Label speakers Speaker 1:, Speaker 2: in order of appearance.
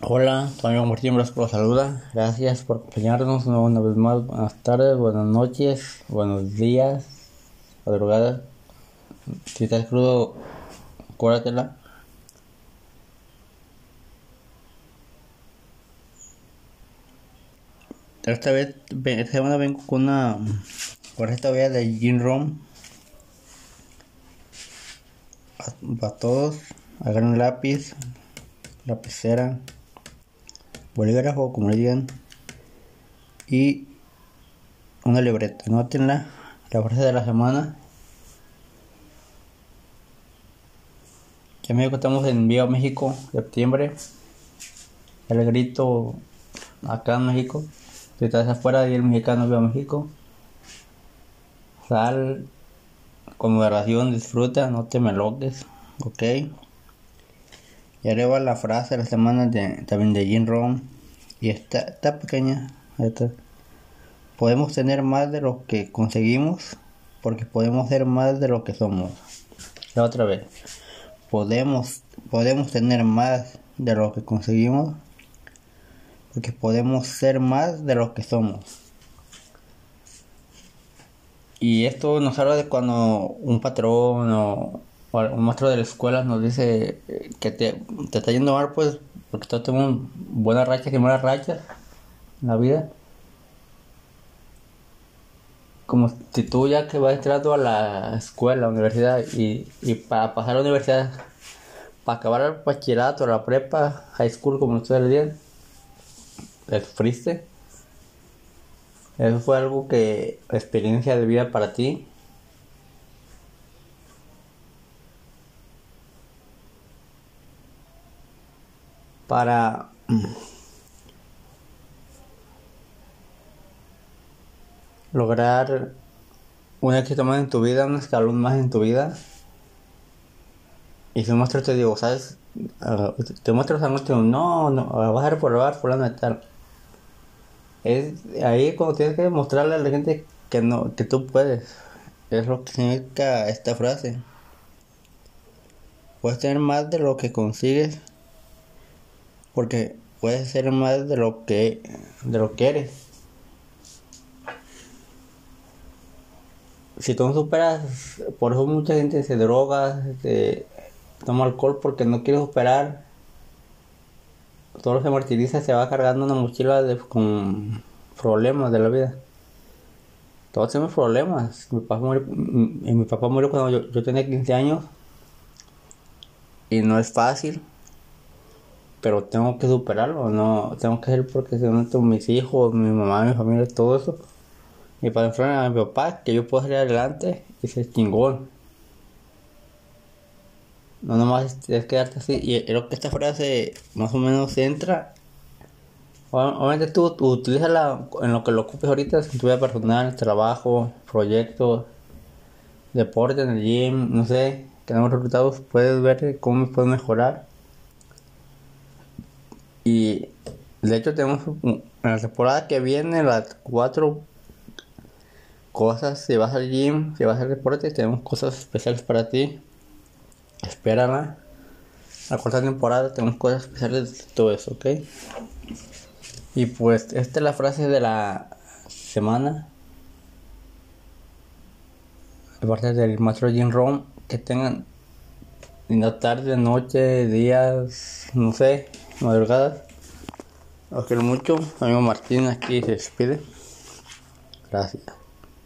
Speaker 1: Hola, tu amigo Martín Brasco lo saluda. Gracias por acompañarnos una vez más. Buenas tardes, buenas noches, buenos días, madrugada. Si estás crudo, cúratela. Esta vez, esta semana vengo con una con esta vez de Gin Rom. Para todos, agarren un lápiz, lapicera bolígrafo, como le digan, y una libreta. Anótenla, la frase de la semana. Ya me estamos en Viva México, septiembre. El grito acá en México. Si estás afuera y el mexicano Viva México. Sal con moderación, disfruta, no te me loques, ok. Y la frase de la semana de, también de Jim Rohn. Y esta, esta pequeña. Podemos tener más de lo que conseguimos porque podemos ser más de lo que somos. La otra vez. Podemos, podemos tener más de lo que conseguimos porque podemos ser más de lo que somos. Y esto nos habla de cuando un patrón o un maestro de la escuela nos dice que te, te está yendo mal, pues, porque todos tenemos buenas rachas y malas rachas en la vida. Como si tú ya que vas entrando a la escuela, la universidad, y, y para pasar a la universidad, para acabar el bachillerato, la prepa, high school, como ustedes le digan, le sufriste. Eso fue algo que, experiencia de vida para ti, para lograr un éxito más en tu vida, un escalón más en tu vida. Y si muestro te digo, ¿sabes? Uh, te muestro esa noche, no, no, vas a reprobar fulano de tal. Es ahí cuando tienes que mostrarle a la gente que no, que tú puedes. Es lo que significa esta frase. Puedes tener más de lo que consigues porque puedes ser más de lo que de lo que eres. Si tú no superas por eso mucha gente se droga se toma alcohol porque no quiere superar. Todo se martiriza se va cargando una mochila de, con problemas de la vida. Todos tenemos problemas. Mi papá murió, mi papá murió cuando yo tenía 15 años. Y no es fácil pero tengo que superarlo, no tengo que hacer porque si no tengo mis hijos, mi mamá, mi familia, todo eso. Y para enfrentar a mi papá, que yo puedo salir adelante y ser chingón. No nomás es quedarte así. Y creo que esta frase más o menos entra. Obviamente tú, tú utilízala en lo que lo ocupes ahorita, en tu vida personal, trabajo, proyectos, deporte en el gym, no sé, tenemos resultados, puedes ver cómo puedes mejorar y de hecho tenemos en la temporada que viene las cuatro cosas. Si vas al gym, si vas al deporte, tenemos cosas especiales para ti. Espérala. La cuarta temporada tenemos cosas especiales de todo eso, ¿ok? Y pues esta es la frase de la semana. Aparte del maestro Jim Rom, que tengan linda tarde, noche, días, no sé, madrugadas. Os quiero mucho. Amigo Martín aquí se despide. Gracias.